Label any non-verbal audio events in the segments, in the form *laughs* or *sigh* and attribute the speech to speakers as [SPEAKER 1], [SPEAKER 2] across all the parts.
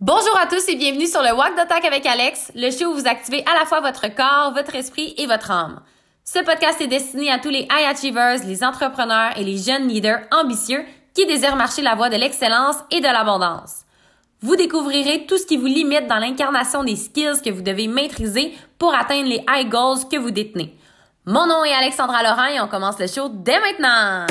[SPEAKER 1] Bonjour à tous et bienvenue sur le Walk d'Attaque avec Alex, le show où vous activez à la fois votre corps, votre esprit et votre âme. Ce podcast est destiné à tous les high achievers, les entrepreneurs et les jeunes leaders ambitieux qui désirent marcher la voie de l'excellence et de l'abondance. Vous découvrirez tout ce qui vous limite dans l'incarnation des skills que vous devez maîtriser pour atteindre les high goals que vous détenez. Mon nom est Alexandra Laurent et on commence le show dès maintenant!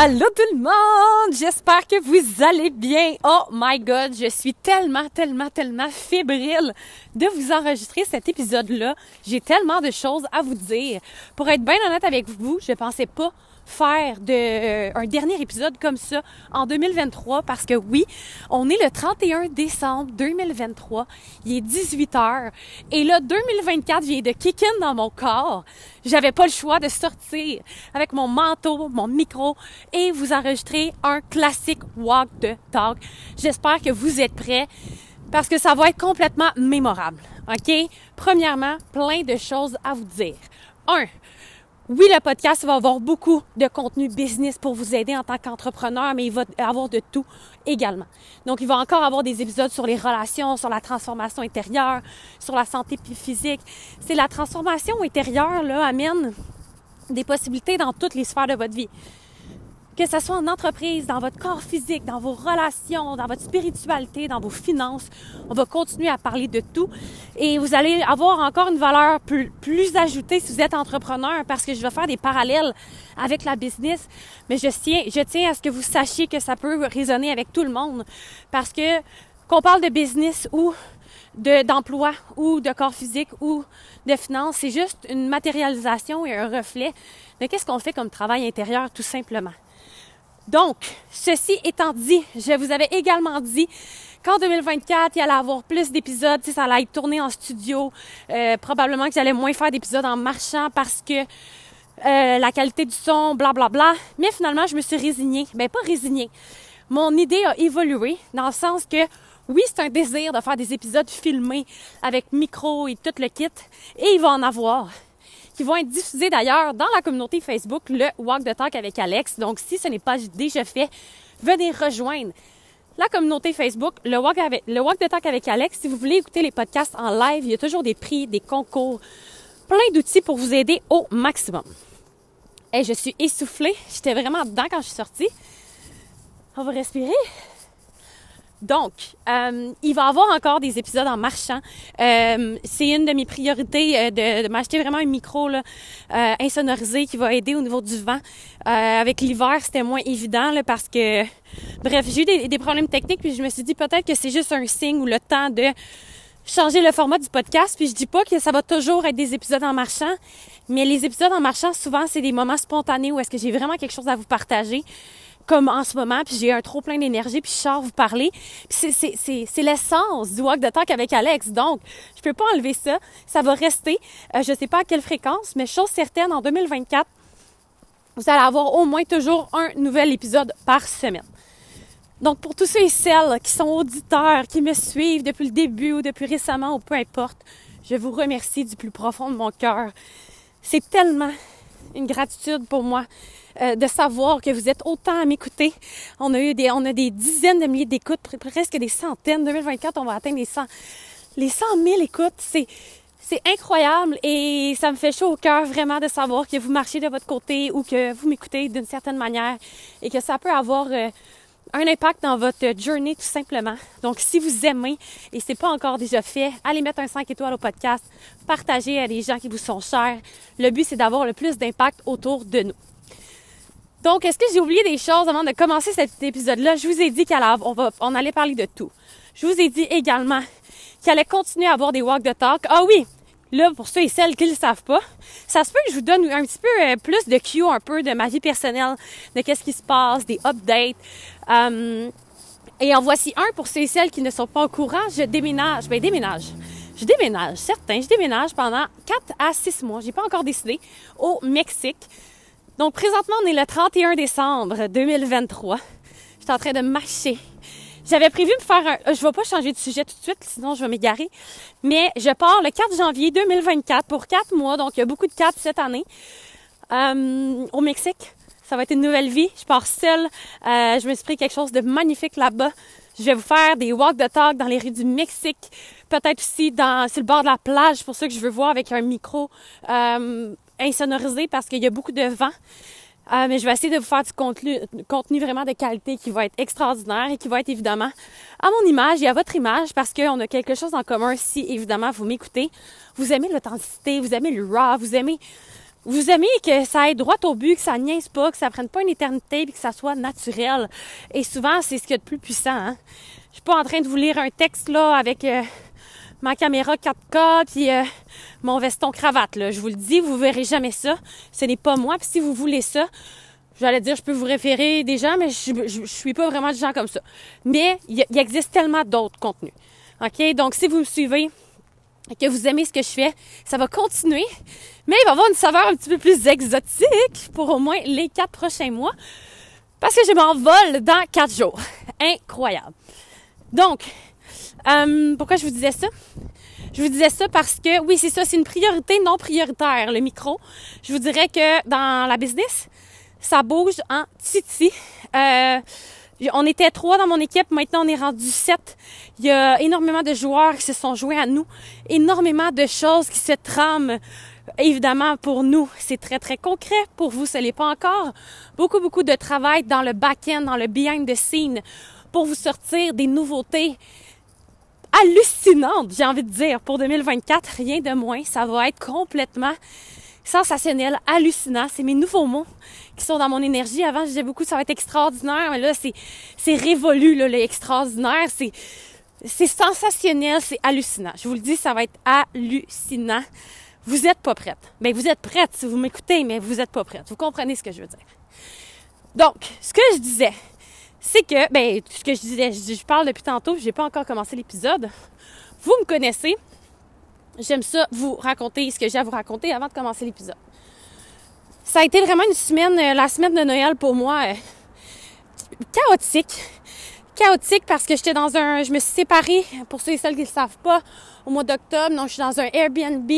[SPEAKER 2] Allô tout le monde! J'espère que vous allez bien. Oh my god, je suis tellement, tellement, tellement fébrile de vous enregistrer cet épisode-là. J'ai tellement de choses à vous dire. Pour être bien honnête avec vous, je pensais pas faire de, euh, un dernier épisode comme ça en 2023 parce que oui, on est le 31 décembre 2023, il est 18 heures et là 2024 vient de kick in dans mon corps. J'avais pas le choix de sortir avec mon manteau, mon micro et vous enregistrer un classique walk de talk. J'espère que vous êtes prêts parce que ça va être complètement mémorable. OK? Premièrement, plein de choses à vous dire. Un, oui, le podcast va avoir beaucoup de contenu business pour vous aider en tant qu'entrepreneur, mais il va avoir de tout également. Donc, il va encore avoir des épisodes sur les relations, sur la transformation intérieure, sur la santé physique. C'est la transformation intérieure, là, amène des possibilités dans toutes les sphères de votre vie que ce soit en entreprise, dans votre corps physique, dans vos relations, dans votre spiritualité, dans vos finances. On va continuer à parler de tout et vous allez avoir encore une valeur plus, ajoutée si vous êtes entrepreneur parce que je vais faire des parallèles avec la business, mais je tiens, je tiens à ce que vous sachiez que ça peut résonner avec tout le monde parce que qu'on parle de business ou d'emploi ou de corps physique ou de finances, c'est juste une matérialisation et un reflet de qu'est-ce qu'on fait comme travail intérieur tout simplement. Donc, ceci étant dit, je vous avais également dit qu'en 2024, il allait avoir plus d'épisodes, ça allait être tourné en studio. Euh, probablement que j'allais moins faire d'épisodes en marchant parce que euh, la qualité du son, blablabla. Bla, bla. Mais finalement, je me suis résignée. Ben, pas résignée. Mon idée a évolué dans le sens que oui, c'est un désir de faire des épisodes filmés avec micro et tout le kit. Et il va en avoir qui vont être diffusés d'ailleurs dans la communauté Facebook, le Walk the Talk avec Alex. Donc, si ce n'est pas déjà fait, venez rejoindre la communauté Facebook, le Walk, avec, le Walk the Talk avec Alex. Si vous voulez écouter les podcasts en live, il y a toujours des prix, des concours, plein d'outils pour vous aider au maximum. Et je suis essoufflée. J'étais vraiment dedans quand je suis sortie. On va respirer. Donc, euh, il va y avoir encore des épisodes en marchant. Euh, c'est une de mes priorités euh, de, m'acheter vraiment un micro là, insonorisé qui va aider au niveau du vent. avec l'hiver, c'était moins évident parce que, bref, j'ai eu des, des, problèmes techniques puis je me suis dit peut-être que c'est juste un signe ou le temps de changer le format du podcast. Puis je dis pas que ça va toujours être des épisodes en marchant, mais les épisodes en marchant, souvent, c'est des moments spontanés où est-ce que j'ai vraiment quelque chose à vous partager comme en ce moment, puis j'ai un trop plein d'énergie, puis je sors vous parler. Puis c'est l'essence du walk de talk avec Alex. Donc, je peux pas enlever ça. Ça va rester. Euh, je sais pas à quelle fréquence, mais chose certaine, en 2024, vous allez avoir au moins toujours un nouvel épisode par semaine. Donc, pour tous ceux et celles qui sont auditeurs, qui me suivent depuis le début ou depuis récemment ou peu importe, je vous remercie du plus profond de mon cœur. C'est tellement une gratitude pour moi euh, de savoir que vous êtes autant à m'écouter. On a eu des, on a des dizaines de milliers d'écoutes, presque des centaines. 2024, on va atteindre les 100, les 100 000 écoutes. C'est, c'est incroyable et ça me fait chaud au cœur vraiment de savoir que vous marchez de votre côté ou que vous m'écoutez d'une certaine manière et que ça peut avoir euh, un impact dans votre journée tout simplement. Donc si vous aimez et c'est pas encore déjà fait, allez mettre un 5 étoiles au podcast, partagez à des gens qui vous sont chers. Le but c'est d'avoir le plus d'impact autour de nous. Donc, est-ce que j'ai oublié des choses avant de commencer cet épisode-là? Je vous ai dit qu'on va, on allait parler de tout. Je vous ai dit également qu'il allait continuer à avoir des walks de talk. Ah oui! Là, pour ceux et celles qui ne le savent pas, ça se peut que je vous donne un petit peu euh, plus de cue un peu de ma vie personnelle, de qu'est-ce qui se passe, des updates. Euh, et en voici un pour ceux et celles qui ne sont pas au courant. Je déménage. Ben, déménage. Je déménage, certain. Je déménage pendant 4 à 6 mois. J'ai pas encore décidé. Au Mexique. Donc, présentement, on est le 31 décembre 2023. Je suis en train de marcher. J'avais prévu de faire un... Je vais pas changer de sujet tout de suite, sinon je vais m'égarer. Mais je pars le 4 janvier 2024 pour 4 mois, donc il y a beaucoup de 4 cette année, euh, au Mexique. Ça va être une nouvelle vie. Je pars seule. Euh, je me suis pris quelque chose de magnifique là-bas. Je vais vous faire des walk de talk dans les rues du Mexique. Peut-être aussi dans, sur le bord de la plage. pour ça que je veux voir avec un micro euh, insonorisé parce qu'il y a beaucoup de vent. Euh, mais je vais essayer de vous faire du contenu, contenu vraiment de qualité qui va être extraordinaire et qui va être évidemment à mon image et à votre image parce qu'on a quelque chose en commun si évidemment vous m'écoutez. Vous aimez l'authenticité, vous aimez le raw, vous aimez vous aimez que ça aille droit au but, que ça niaise pas, que ça prenne pas une éternité, puis que ça soit naturel. Et souvent, c'est ce qui est le plus puissant. Hein? Je suis pas en train de vous lire un texte là avec euh, ma caméra 4K puis euh, mon veston cravate. Je vous le dis, vous verrez jamais ça. Ce n'est pas moi. Si vous voulez ça, j'allais dire, je peux vous référer des gens, mais je, je, suis pas vraiment des gens comme ça. Mais il, existe tellement d'autres contenus. OK? Donc, si vous me suivez, que vous aimez ce que je fais, ça va continuer, mais il va avoir une saveur un petit peu plus exotique pour au moins les quatre prochains mois, parce que je m'envole dans quatre jours. Incroyable. Donc, euh, pourquoi je vous disais ça? Je vous disais ça parce que, oui, c'est ça, c'est une priorité non prioritaire, le micro. Je vous dirais que dans la business, ça bouge en titi. Euh, on était trois dans mon équipe, maintenant on est rendu sept. Il y a énormément de joueurs qui se sont joués à nous, énormément de choses qui se trament. Évidemment, pour nous, c'est très, très concret. Pour vous, ce n'est pas encore. Beaucoup, beaucoup de travail dans le back-end, dans le behind the scene, pour vous sortir des nouveautés hallucinantes, j'ai envie de dire, pour 2024. Rien de moins. Ça va être complètement sensationnel, hallucinant. C'est mes nouveaux mots qui sont dans mon énergie. Avant, je disais beaucoup, ça va être extraordinaire, mais là, c'est, révolu, là, l'extraordinaire. C'est, c'est sensationnel, c'est hallucinant. Je vous le dis, ça va être hallucinant. Vous êtes pas prête. Ben, vous êtes prête si vous m'écoutez, mais vous êtes pas prête. Vous comprenez ce que je veux dire. Donc, ce que je disais, c'est que, ben, ce que je disais, je, parle depuis tantôt, j'ai pas encore commencé l'épisode. Vous me connaissez, j'aime ça vous raconter ce que j'ai à vous raconter avant de commencer l'épisode. Ça a été vraiment une semaine, euh, la semaine de Noël pour moi, euh, chaotique. Chaotique parce que j'étais dans un, je me suis séparée, pour ceux et celles qui ne le savent pas, au mois d'octobre. Donc, je suis dans un Airbnb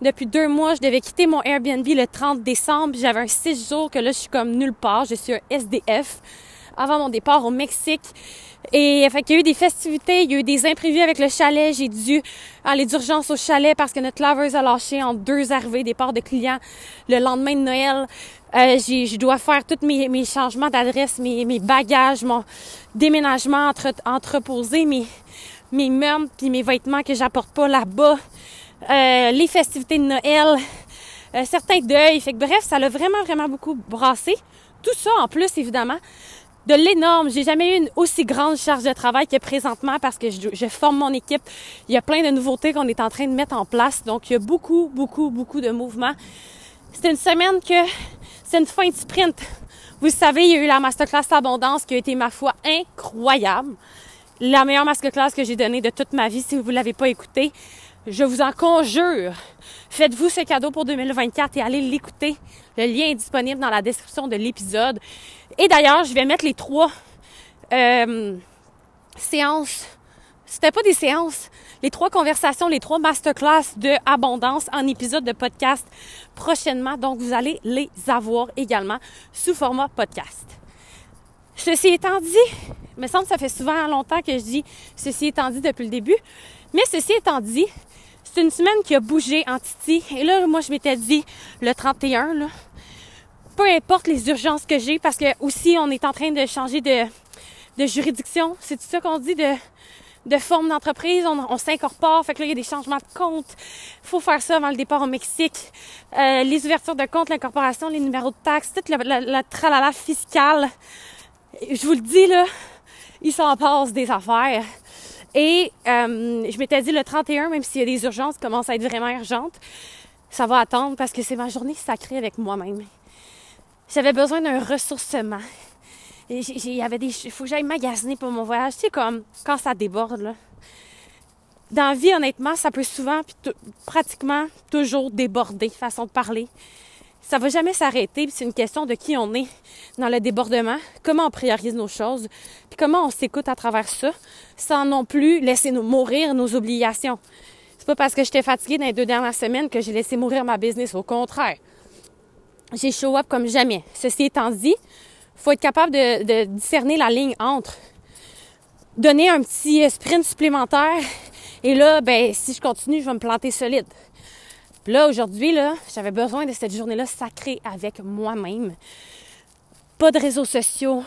[SPEAKER 2] depuis deux mois. Je devais quitter mon Airbnb le 30 décembre. J'avais un six jours que là, je suis comme nulle part. Je suis un SDF avant mon départ au Mexique. Et fait qu'il y a eu des festivités, il y a eu des imprévus avec le chalet. J'ai dû aller d'urgence au chalet parce que notre laveuse a lâché en deux arrivées départ de clients le lendemain de Noël. Euh, je dois faire tous mes, mes changements d'adresse, mes, mes, bagages, mon déménagement, entre, entreposer mes, mes meubles puis mes vêtements que j'apporte pas là-bas. Euh, les festivités de Noël, euh, certains deuils. Fait que bref, ça l'a vraiment, vraiment beaucoup brassé. Tout ça en plus, évidemment, de l'énorme. J'ai jamais eu une aussi grande charge de travail que présentement parce que je, forme mon équipe. Il y a plein de nouveautés qu'on est en train de mettre en place. Donc, il y a beaucoup, beaucoup, beaucoup de mouvements. C'est une semaine que c'est une fin de sprint. Vous savez, il y a eu la masterclass Abondance qui a été, ma foi, incroyable. La meilleure masterclass que j'ai donnée de toute ma vie. Si vous ne l'avez pas écoutée, je vous en conjure. Faites-vous ce cadeau pour 2024 et allez l'écouter. Le lien est disponible dans la description de l'épisode. Et d'ailleurs, je vais mettre les trois euh, séances. C'était pas des séances. Les trois conversations, les trois masterclass de abondance en épisode de podcast prochainement. Donc, vous allez les avoir également sous format podcast. Ceci étant dit, il me semble que ça fait souvent longtemps que je dis ceci étant dit depuis le début. Mais ceci étant dit, c'est une semaine qui a bougé en Titi. Et là, moi, je m'étais dit le 31, là, peu importe les urgences que j'ai, parce que aussi on est en train de changer de, de juridiction. C'est tout ça qu'on dit de, de forme d'entreprise. On, s'incorpore, fait que là, il y a des changements de compte. faut faire ça avant le départ au Mexique. Euh, les ouvertures de compte, l'incorporation, les numéros de taxes, toute la, la, tralala fiscale. Je vous le dis, là, il s'en passe des affaires. Et euh, je m'étais dit le 31, même s'il y a des urgences qui commencent à être vraiment urgentes, ça va attendre parce que c'est ma journée sacrée avec moi-même. J'avais besoin d'un ressourcement. Il y avait des. Faut que j'aille magasiner pour mon voyage. Tu sais, comme quand ça déborde, là. Dans la vie, honnêtement, ça peut souvent, puis pratiquement toujours déborder, façon de parler. ça va jamais s'arrêter. C'est une question de qui on est dans le débordement, comment on priorise nos choses, puis comment on s'écoute à travers ça, sans non plus laisser mourir nos obligations. C'est pas parce que j'étais fatiguée dans les deux dernières semaines que j'ai laissé mourir ma business. Au contraire, j'ai show up comme jamais. Ceci étant dit, faut être capable de, discerner la ligne entre donner un petit sprint supplémentaire et là, ben si je continue, je vais me planter solide là, aujourd'hui, là, j'avais besoin de cette journée-là sacrée avec moi-même. Pas de réseaux sociaux,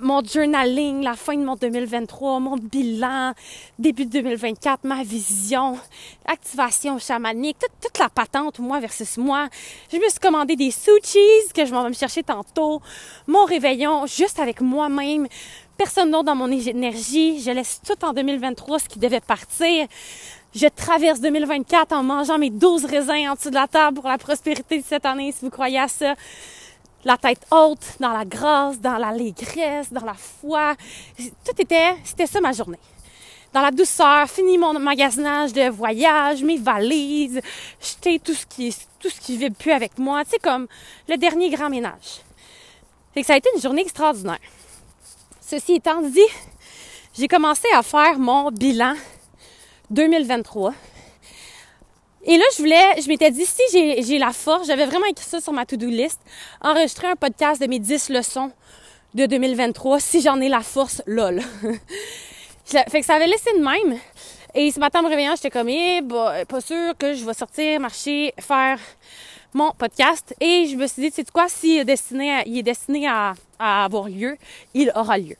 [SPEAKER 2] mon journaling, la fin de mon 2023, mon bilan, début de 2024, ma vision, activation chamanique, toute, la patente, moi versus moi. Je me suis commandé des sushis que je m'en vais me chercher tantôt, mon réveillon, juste avec moi-même, personne d'autre dans mon énergie. Je laisse tout en 2023 ce qui devait partir. Je traverse 2024 en mangeant mes 12 raisins en dessous de la table pour la prospérité de cette année, si vous croyez à ça. La tête haute, dans la grâce, dans l'allégresse, dans la foi. Tout était, c'était ça ma journée. Dans la douceur, fini mon magasinage de voyage, mes valises, jeter tout ce qui, tout ce vibre plus avec moi. Tu sais, comme le dernier grand ménage. Fait que ça a été une journée extraordinaire. Ceci étant dit, j'ai commencé à faire mon bilan 2023. Et là, je voulais, je m'étais dit, si j'ai la force, j'avais vraiment écrit ça sur ma to-do list, enregistrer un podcast de mes 10 leçons de 2023, si j'en ai la force, lol. *laughs* fait que ça avait laissé de même. Et ce matin, en me réveillant, j'étais comme, eh, bah, pas sûr que je vais sortir, marcher, faire mon podcast. Et je me suis dit, tu sais quoi, s'il est destiné, il est destiné à, à avoir lieu, il aura lieu.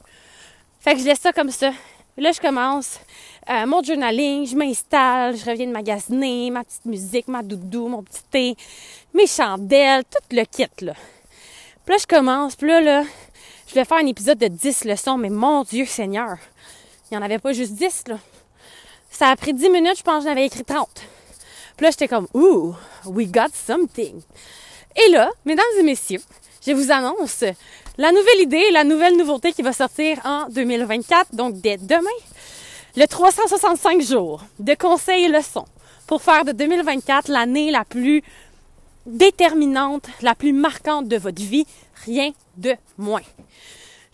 [SPEAKER 2] Fait que je laisse ça comme ça. Là, je commence euh, mon journaling, je m'installe, je reviens de magasiner, ma petite musique, ma doudou, mon petit thé, mes chandelles, tout le kit, là. Puis là, je commence, puis là, là, je vais faire un épisode de 10 leçons, mais mon Dieu Seigneur, il n'y en avait pas juste 10, là. Ça a pris 10 minutes, je pense que j'en avais écrit 30. Puis là, j'étais comme, ooh, we got something. Et là, mesdames et messieurs, je vous annonce la nouvelle idée, la nouvelle nouveauté qui va sortir en 2024, donc dès demain, le 365 jours de conseils et leçons pour faire de 2024 l'année la plus déterminante, la plus marquante de votre vie, rien de moins.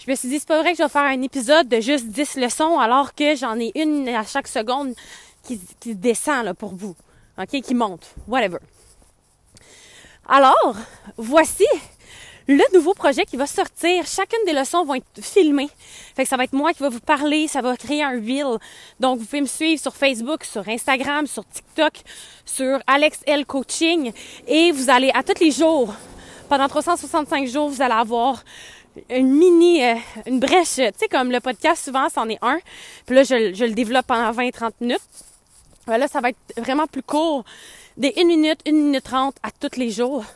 [SPEAKER 2] Je me suis dit, c'est pas vrai que je vais faire un épisode de juste 10 leçons alors que j'en ai une à chaque seconde qui, descend là, pour vous, ok, qui monte, whatever. Alors, voici le nouveau projet qui va sortir. Chacune des leçons vont être filmées. Fait que ça va être moi qui va vous parler, ça va créer un reel. Donc vous pouvez me suivre sur Facebook, sur Instagram, sur TikTok, sur Alex L Coaching et vous allez à tous les jours pendant 365 jours, vous allez avoir une mini, euh, une brèche, tu sais, comme le podcast, souvent, c'en est un. Puis là, je, le développe pendant 20-30 minutes. Là, ça va être vraiment plus court. Des 1 minute, 1 minute 30 à tous les jours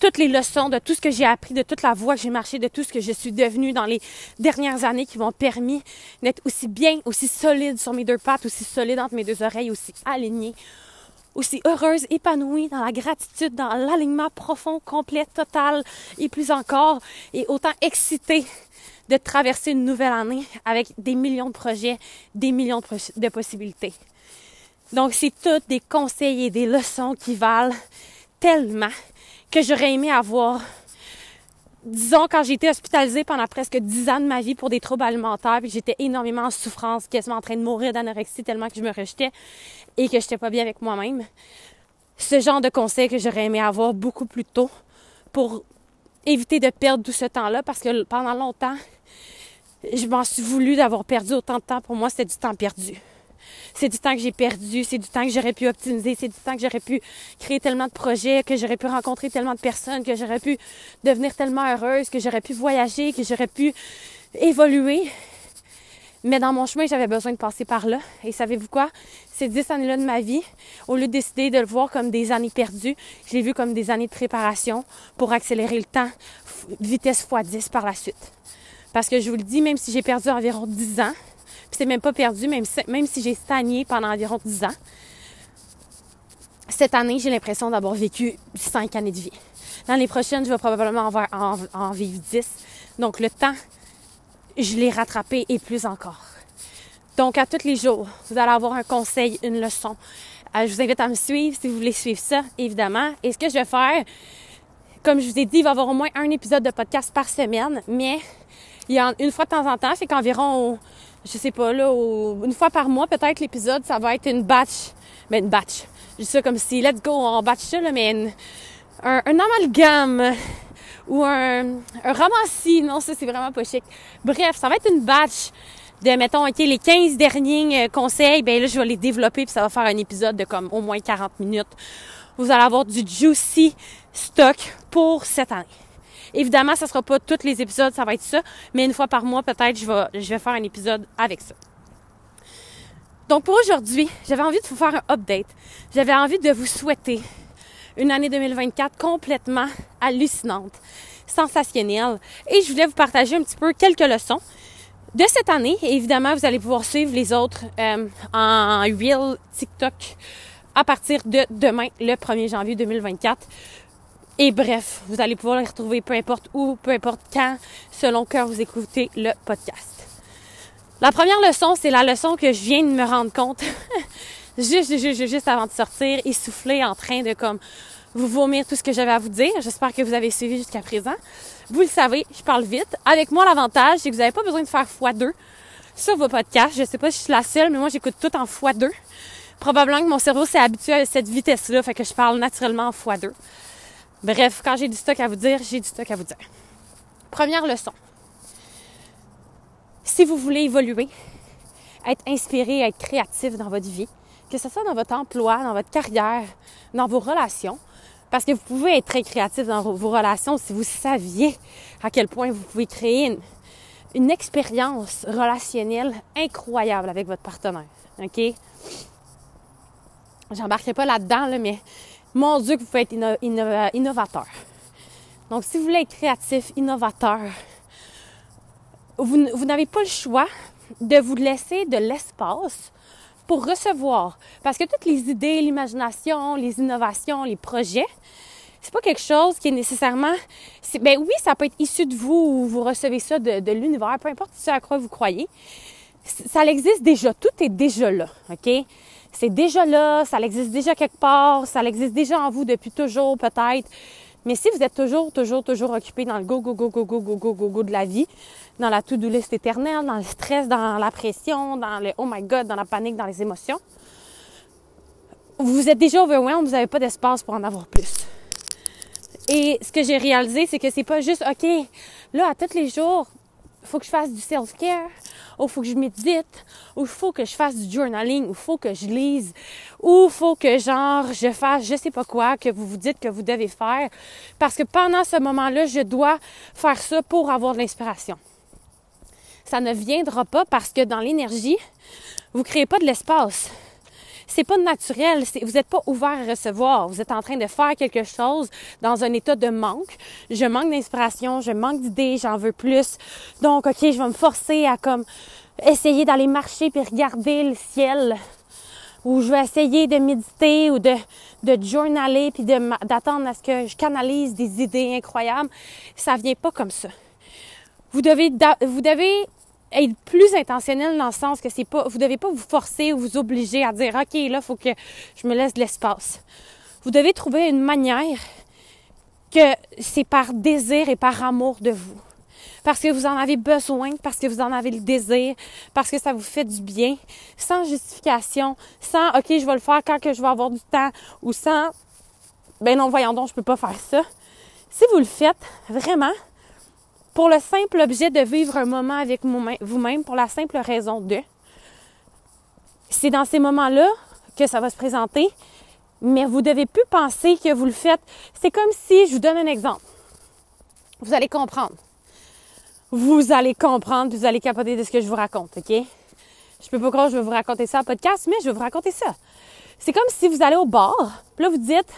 [SPEAKER 2] toutes les leçons, de tout ce que j'ai appris, de toute la voie que j'ai marché, de tout ce que je suis devenue dans les dernières années qui m'ont permis d'être aussi bien, aussi solide sur mes deux pattes, aussi solide entre mes deux oreilles, aussi alignée, aussi heureuse, épanouie dans la gratitude, dans l'alignement profond, complet, total et plus encore, et autant excitée de traverser une nouvelle année avec des millions de projets, des millions de, de possibilités. Donc, c'est toutes des conseils et des leçons qui valent tellement que j'aurais aimé avoir. Disons, quand j'ai été hospitalisée pendant presque dix ans de ma vie pour des troubles alimentaires, puis j'étais énormément en souffrance, quasiment en train de mourir d'anorexie tellement que je me rejetais et que j'étais pas bien avec moi-même. Ce genre de conseil que j'aurais aimé avoir beaucoup plus tôt pour éviter de perdre tout ce temps-là parce que pendant longtemps, je m'en suis voulu d'avoir perdu autant de temps. Pour moi, c'était du temps perdu c'est du temps que j'ai perdu, c'est du temps que j'aurais pu optimiser, c'est du temps que j'aurais pu créer tellement de projets, que j'aurais pu rencontrer tellement de personnes, que j'aurais pu devenir tellement heureuse, que j'aurais pu voyager, que j'aurais pu évoluer. Mais dans mon chemin, j'avais besoin de passer par là. Et savez-vous quoi? Ces dix années-là de ma vie, au lieu de décider de le voir comme des années perdues, je l'ai vu comme des années de préparation pour accélérer le temps, vitesse x 10 par la suite. Parce que je vous le dis, même si j'ai perdu environ 10 ans, c'est même pas perdu, même si, même si j'ai stagné pendant environ 10 ans. Cette année, j'ai l'impression d'avoir vécu 5 années de vie. L'année prochaine, je vais probablement en, en, vivre 10. Donc, le temps, je l'ai rattrapé et plus encore. Donc, à tous les jours, vous allez avoir un conseil, une leçon. Euh, je vous invite à me suivre si vous voulez suivre ça, évidemment. Et ce que je vais faire, Comme je vous ai dit, il va y avoir au moins un épisode de podcast par semaine, mais il y une fois de temps en temps, c'est qu'environ, je sais pas, là, une fois par mois, peut-être l'épisode, ça va être une batch. Mais une batch. Je dis ça comme si, let's go, on batch ça, là, mais un, un amalgame ou un, un ramassis. Non, ça, c'est vraiment pas chic. Bref, ça va être une batch de, mettons, OK, les 15 derniers euh, conseils, ben là, je vais les développer puis ça va faire un épisode de comme au moins 40 minutes. Vous allez avoir du juicy stock pour cette année. Évidemment, ça sera pas tous les épisodes, ça va être ça, mais une fois par mois, peut-être, je vais, je vais faire un épisode avec ça. Donc pour aujourd'hui, j'avais envie de vous faire un update. J'avais envie de vous souhaiter une année 2024 complètement hallucinante, sensationnelle. Et je voulais vous partager un petit peu quelques leçons de cette année. Et évidemment, vous allez pouvoir suivre les autres euh, en Real TikTok à partir de demain, le 1er janvier 2024. Et bref, vous allez pouvoir les retrouver peu importe où, peu importe quand, selon quand vous écoutez le podcast. La première leçon, c'est la leçon que je viens de me rendre compte *laughs* juste, juste, juste avant de sortir, essoufflé, en train de comme vous vomir tout ce que j'avais à vous dire. J'espère que vous avez suivi jusqu'à présent. Vous le savez, je parle vite. Avec moi, l'avantage, c'est que vous n'avez pas besoin de faire x2 sur vos podcasts. Je sais pas si je suis la seule, mais moi, j'écoute tout en x2. Probablement que mon cerveau s'est habitué à cette vitesse-là, fait que je parle naturellement en x2. Bref, quand j'ai du stock à vous dire, j'ai du stock à vous dire. Première leçon. Si vous voulez évoluer, être inspiré, être créatif dans votre vie, que ce soit dans votre emploi, dans votre carrière, dans vos relations, parce que vous pouvez être très créatif dans vos relations si vous saviez à quel point vous pouvez créer une, expérience relationnelle incroyable avec votre partenaire. OK? J'embarquerai pas là-dedans, mais mon Dieu, que vous pouvez être innovateur. Donc, si vous voulez être créatif, innovateur, vous, n'avez pas le choix de vous laisser de l'espace pour recevoir. Parce que toutes les idées, l'imagination, les innovations, les projets, c'est pas quelque chose qui est nécessairement. ben oui, ça peut être issu de vous ou vous recevez ça de, l'univers, peu importe ce à quoi vous croyez. Ça existe déjà, tout est déjà là, OK? C'est déjà là, ça existe déjà quelque part, ça existe déjà en vous depuis toujours peut-être. Mais si vous êtes toujours, toujours, toujours occupé dans le go, go, go, go, go, go, go, go, go de la vie, dans la to-do list éternelle, dans le stress, dans la pression, dans le oh my god, dans la panique, dans les émotions, vous êtes déjà overwhelmed, vous n'avez pas d'espace pour en avoir plus. Et ce que j'ai réalisé, c'est que c'est pas juste, OK, là, à tous les jours, faut que je fasse du self-care, ou faut que je médite, ou faut que je fasse du journaling, ou faut que je lise, ou faut que, genre, je fasse je sais pas quoi que vous vous dites que vous devez faire. Parce que pendant ce moment-là, je dois faire ça pour avoir de l'inspiration. Ça ne viendra pas parce que dans l'énergie, vous créez pas de l'espace c'est pas naturel. Vous n'êtes pas ouvert à recevoir. Vous êtes en train de faire quelque chose dans un état de manque. Je manque d'inspiration, je manque d'idées, j'en veux plus. Donc, OK, je vais me forcer à comme essayer d'aller marcher puis regarder le ciel. Ou je vais essayer de méditer ou de, de journaler puis d'attendre à ce que je canalise des idées incroyables. Ça vient pas comme ça. Vous devez, vous devez être plus intentionnel dans le sens que c'est pas, vous devez pas vous forcer ou vous obliger à dire, OK, là, faut que je me laisse de l'espace. Vous devez trouver une manière que c'est par désir et par amour de vous. Parce que vous en avez besoin, parce que vous en avez le désir, parce que ça vous fait du bien, sans justification, sans OK, je vais le faire quand que je vais avoir du temps, ou sans ben non, voyons donc, je peux pas faire ça. Si vous le faites vraiment, pour le simple objet de vivre un moment avec vous-même, pour la simple raison de. C'est dans ces moments-là que ça va se présenter, mais vous devez plus penser que vous le faites. C'est comme si, je vous donne un exemple. Vous allez comprendre. Vous allez comprendre, vous allez capoter de ce que je vous raconte, OK? Je peux pas croire que je vais vous raconter ça en podcast, mais je vais vous raconter ça. C'est comme si vous allez au bar, puis là vous dites,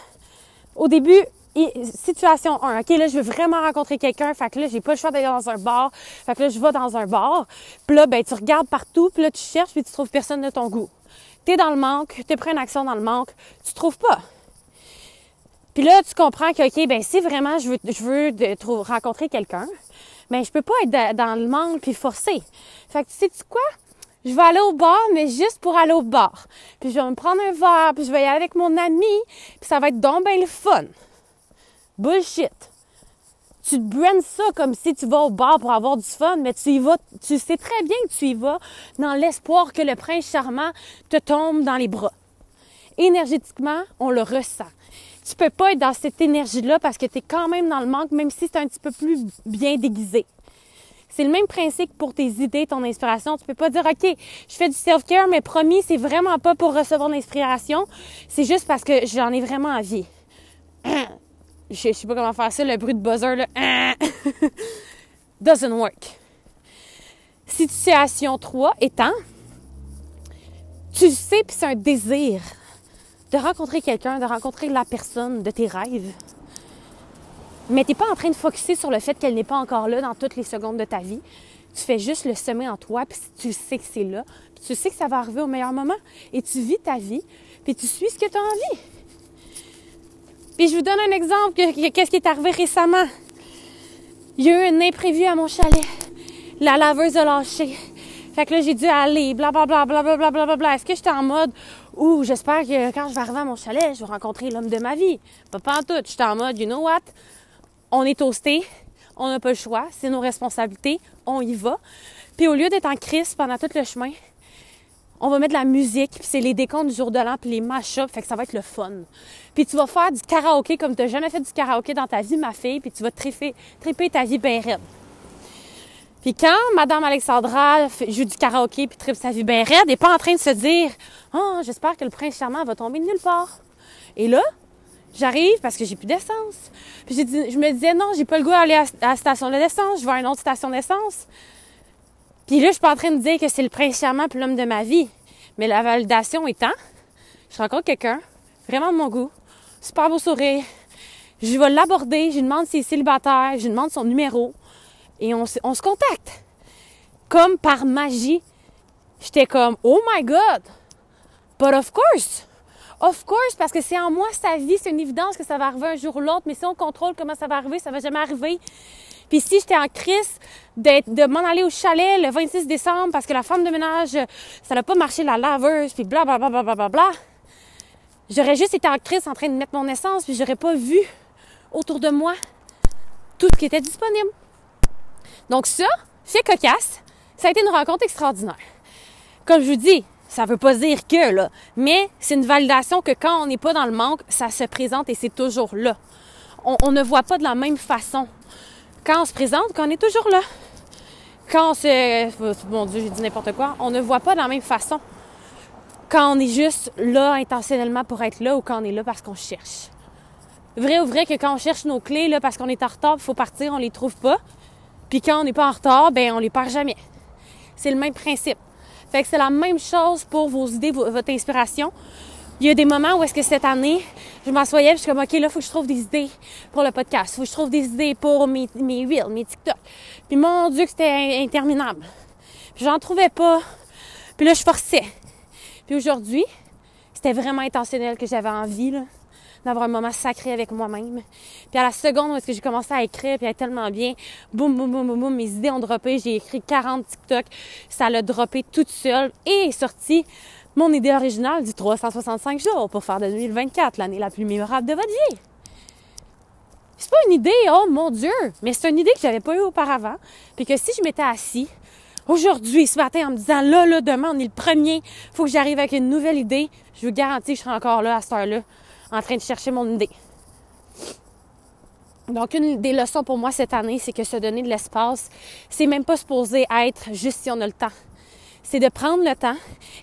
[SPEAKER 2] au début, situation 1, OK, là, je veux vraiment rencontrer quelqu'un, fait que là, j'ai pas le choix d'aller dans un bar, fait que là, je vais dans un bar, puis là, ben, tu regardes partout, puis là, tu cherches, puis tu trouves personne de ton goût. T'es dans le manque, t'es pris une action dans le manque, tu trouves pas. Puis là, tu comprends que, OK, ben, si vraiment je veux, je veux rencontrer quelqu'un, ben, je peux pas être dans le manque puis forcer. Fait que tu sais, tu quoi? je vais aller au bar, mais juste pour aller au bar. Puis je vais me prendre un verre, puis je vais y aller avec mon ami, puis ça va être donc bien le fun. Bullshit. tu te brandes ça comme si tu vas au bar pour avoir du fun, mais tu y vas, tu sais très bien que tu y vas dans l'espoir que le prince charmant te tombe dans les bras. Énergétiquement, on le ressent. Tu peux pas être dans cette énergie-là parce que tu es quand même dans le manque, même si c'est un petit peu plus bien déguisé. C'est le même principe pour tes idées, ton inspiration. Tu peux pas dire, OK, je fais du self-care, mais promis, c'est vraiment pas pour recevoir l'inspiration. C'est juste parce que j'en ai vraiment envie. Je, sais pas comment faire ça, le bruit de buzzer, là. *laughs* Doesn't work. Situation 3 étant, tu sais, puis c'est un désir de rencontrer quelqu'un, de rencontrer la personne de tes rêves. Mais tu n'es pas en train de focuser sur le fait qu'elle n'est pas encore là dans toutes les secondes de ta vie. Tu fais juste le semer en toi, puis tu sais que c'est là, puis tu sais que ça va arriver au meilleur moment. Et tu vis ta vie, puis tu suis ce que tu as envie. Puis je vous donne un exemple, qu'est-ce qui est arrivé récemment. Il y a eu un imprévu à mon chalet. La laveuse a lâché. Fait que là, j'ai dû aller, blablabla, blablabla, blablabla. Est-ce que j'étais en mode, ouh, j'espère que quand je vais arriver à mon chalet, je vais rencontrer l'homme de ma vie? Pas, pas en tout. J'étais en mode, you know what? On est toasté, on n'a pas le choix, c'est nos responsabilités, on y va. Puis au lieu d'être en crise pendant tout le chemin, on va mettre de la musique, puis c'est les décomptes du jour de l'an, puis les mash-ups, fait que ça va être le fun. Puis tu vas faire du karaoké comme tu n'as jamais fait du karaoké dans ta vie, ma fille, puis tu vas triper, triper ta vie bien raide. Puis quand Madame Alexandra joue du karaoké puis tripe sa vie bien raide, elle n'est pas en train de se dire « Oh, j'espère que le prince charmant va tomber de nulle part. » Et là, j'arrive parce que j'ai plus d'essence. Puis je me disais « Non, j'ai pas le goût d'aller à, la station d'essence, je vais à une autre station d'essence. » Puis là, je suis pas en train de dire que c'est le prince charmant puis l'homme de ma vie. Mais la validation étant, je rencontre quelqu'un, vraiment de mon goût, super beau sourire. Je vais l'aborder, je lui demande s'il est célibataire, je lui demande son numéro et on, on se contacte. Comme par magie, j'étais comme Oh my God! But of course! Of course, parce que c'est en moi sa vie, c'est une évidence que ça va arriver un jour ou l'autre, mais si on contrôle comment ça va arriver, ça va jamais arriver. Puis si j'étais en crise de m'en aller au chalet le 26 décembre parce que la femme de ménage, ça n'a pas marché la laveuse, puis bla bla bla bla bla bla j'aurais juste été en crise en train de mettre mon essence, puis j'aurais pas vu autour de moi tout ce qui était disponible. Donc ça, c'est cocasse, ça a été une rencontre extraordinaire. Comme je vous dis, ça veut pas dire que, là, mais c'est une validation que quand on n'est pas dans le manque, ça se présente et c'est toujours là. On, ne voit pas de la même façon quand on se présente, quand on est toujours là. Quand on se... Mon Dieu, j'ai dit n'importe quoi. On ne voit pas de la même façon quand on est juste là intentionnellement pour être là ou quand on est là parce qu'on cherche. Vrai ou vrai que quand on cherche nos clés là parce qu'on est en retard, il faut partir, on les trouve pas. Puis quand on n'est pas en retard, ben on les perd jamais. C'est le même principe. Fait c'est la même chose pour vos idées, votre inspiration. Il y a des moments où est-ce que cette année, je m'assoyais je suis comme, OK, là, faut que je trouve des idées pour le podcast. Faut que je trouve des idées pour mes, mes Reels, mes TikTok. Puis mon Dieu, que c'était interminable. Puis j'en trouvais pas. Puis là, je forçais. Puis aujourd'hui, c'était vraiment intentionnel que j'avais envie, là d'avoir un moment sacré avec moi-même. Puis à la seconde où est-ce que j'ai commencé à écrire, puis être tellement bien, boum, boum, boum, boum, boum, mes idées ont droppé. J'ai écrit 40 TikTok. Ça l'a droppé toute seule et est sorti mon idée originale du 365 jours pour faire de 2024 l'année la plus mémorable de votre vie. C'est pas une idée, oh mon Dieu, mais c'est une idée que j'avais pas eue auparavant. Puis que si je m'étais assis aujourd'hui, ce matin, en me disant là, là, demain, on est le premier, faut que j'arrive avec une nouvelle idée, je vous garantis que je serai encore là à cette heure-là en train de chercher mon idée. Donc, une des leçons pour moi cette année, c'est que se donner de l'espace, c'est même pas supposé être juste si on a le temps. C'est de prendre le temps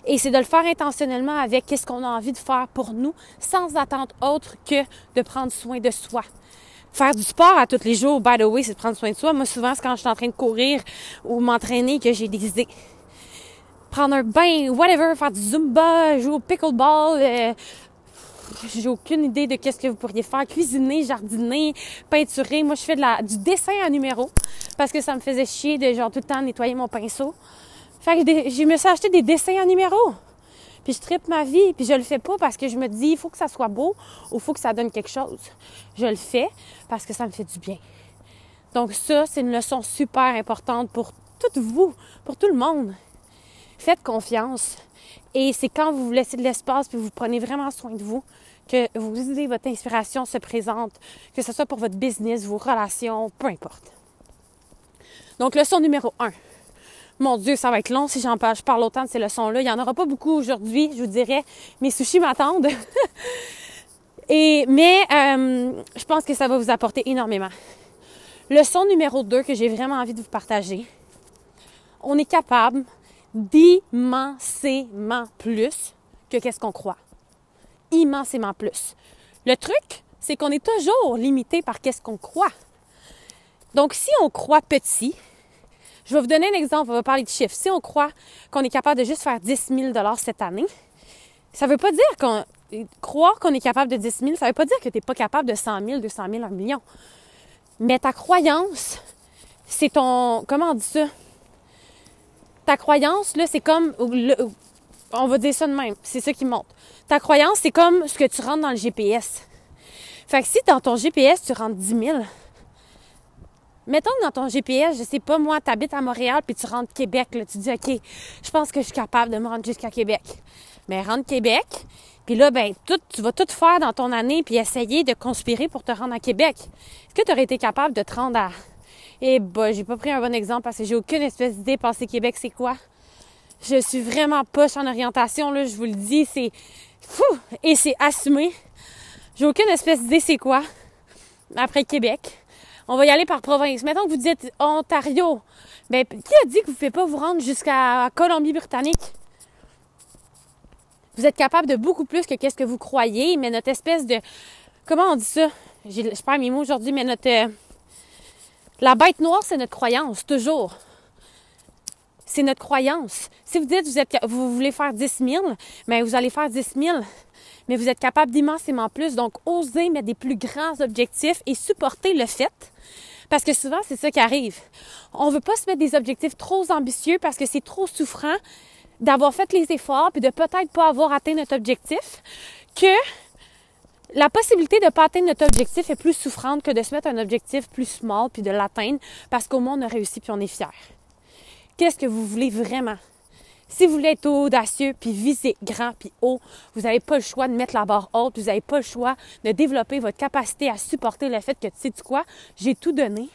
[SPEAKER 2] et c'est de le faire intentionnellement avec qu'est-ce qu'on a envie de faire pour nous, sans attente autre que de prendre soin de soi. Faire du sport à tous les jours, by the way, c'est de prendre soin de soi. Moi, souvent, c'est quand je suis en train de courir ou m'entraîner que j'ai des idées. Prendre un bain, whatever, faire du zumba, jouer au pickleball, euh, j'ai aucune idée de qu'est-ce que vous pourriez faire. Cuisiner, jardiner, peinturer. Moi, je fais du dessin à numéro parce que ça me faisait chier de genre tout le temps nettoyer mon pinceau. Fait que je me suis acheté des dessins à numéro. Puis je tripe ma vie, puis je le fais pas parce que je me dis il faut que ça soit beau ou il faut que ça donne quelque chose. Je le fais parce que ça me fait du bien. Donc ça, c'est une leçon super importante pour toutes vous, pour tout le monde. Faites confiance. Et c'est quand vous vous laissez de l'espace puis vous prenez vraiment soin de vous que vos idées, votre inspiration se présentent, que ce soit pour votre business, vos relations, peu importe. Donc, leçon numéro un. Mon Dieu, ça va être long si j'en parle. Je parle autant de ces leçons-là. Il n'y en aura pas beaucoup aujourd'hui, je vous dirais. Mes sushis m'attendent. *laughs* Mais euh, je pense que ça va vous apporter énormément. Leçon numéro 2 que j'ai vraiment envie de vous partager. On est capable d'immensément plus que qu'est-ce qu'on croit. Immensément plus. Le truc, c'est qu'on est toujours limité par qu'est-ce qu'on croit. Donc, si on croit petit, je vais vous donner un exemple, on va parler de chiffres. Si on croit qu'on est capable de juste faire 10 000 cette année, ça ne veut pas dire qu'on... Croire qu'on est capable de 10 000, ça ne veut pas dire que tu n'es pas capable de 100 000, 200 000, 1 million. Mais ta croyance, c'est ton... Comment on dit ça? Ta croyance, là, c'est comme... on va dire ça de même. C'est ça qui monte. Ta croyance, c'est comme ce que tu rentres dans le GPS. Fait que si dans ton GPS, tu rentres 10 000, Mettons dans ton GPS, je sais pas, moi, tu habites à Montréal puis tu rentres Québec, là, tu dis, OK, je pense que je suis capable de me rendre jusqu'à Québec. Mais rentre Québec, puis là, ben, tout, tu vas tout faire dans ton année puis essayer de conspirer pour te rendre à Québec. Est-ce que tu aurais été capable de te rendre à. Eh ben, j'ai pas pris un bon exemple parce que j'ai aucune espèce d'idée passer Québec, c'est quoi? Je suis vraiment poche en orientation, là, je vous le dis, c'est fou et c'est assumé. J'ai aucune espèce d'idée c'est quoi après Québec. On va y aller par province. Mettons que vous dites Ontario. Ben, qui a dit que vous ne pouvez pas vous rendre jusqu'à Colombie-Britannique? Vous êtes capable de beaucoup plus que qu'est-ce que vous croyez, mais notre espèce de... Comment on dit ça? Je perds mes mots aujourd'hui, mais notre... Euh, la bête noire, c'est notre croyance, toujours. C'est notre croyance. Si vous dites vous, êtes, vous voulez faire 10 000, bien, vous allez faire 10 000 mais vous êtes capable d'immensément plus. Donc, osez mettre des plus grands objectifs et supporter le fait. Parce que souvent, c'est ça qui arrive. On ne veut pas se mettre des objectifs trop ambitieux parce que c'est trop souffrant d'avoir fait les efforts puis de peut-être pas avoir atteint notre objectif que la possibilité de ne pas atteindre notre objectif est plus souffrante que de se mettre un objectif plus small puis de l'atteindre parce qu'au moins on a réussi puis on est fier. Qu'est-ce que vous voulez vraiment? Si vous voulez être audacieux puis viser grand puis haut, vous n'avez pas le choix de mettre la barre haute, vous n'avez pas le choix de développer votre capacité à supporter le fait que tu sais quoi, j'ai tout donné.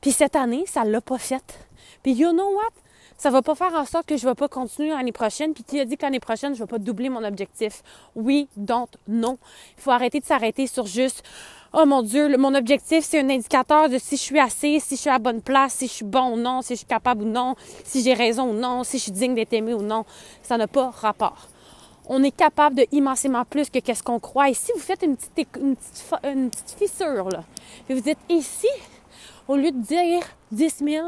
[SPEAKER 2] Puis cette année, ça l'a pas fait. Puis you know what? Ça va pas faire en sorte que je vais pas continuer l'année prochaine. Puis qui a dit que l'année prochaine, je vais pas doubler mon objectif? Oui, donc non. Il faut arrêter de s'arrêter sur juste oh mon Dieu, mon objectif, c'est un indicateur de si je suis assez, si je suis à bonne place, si je suis bon ou non, si je suis capable ou non, si j'ai raison ou non, si je suis digne d'être aimé ou non. Ça n'a pas rapport. On est capable de immensément plus que qu'est-ce qu'on croit. Et si vous faites une petite, une petite, fissure, là, et vous dites ici, au lieu de dire 10 000,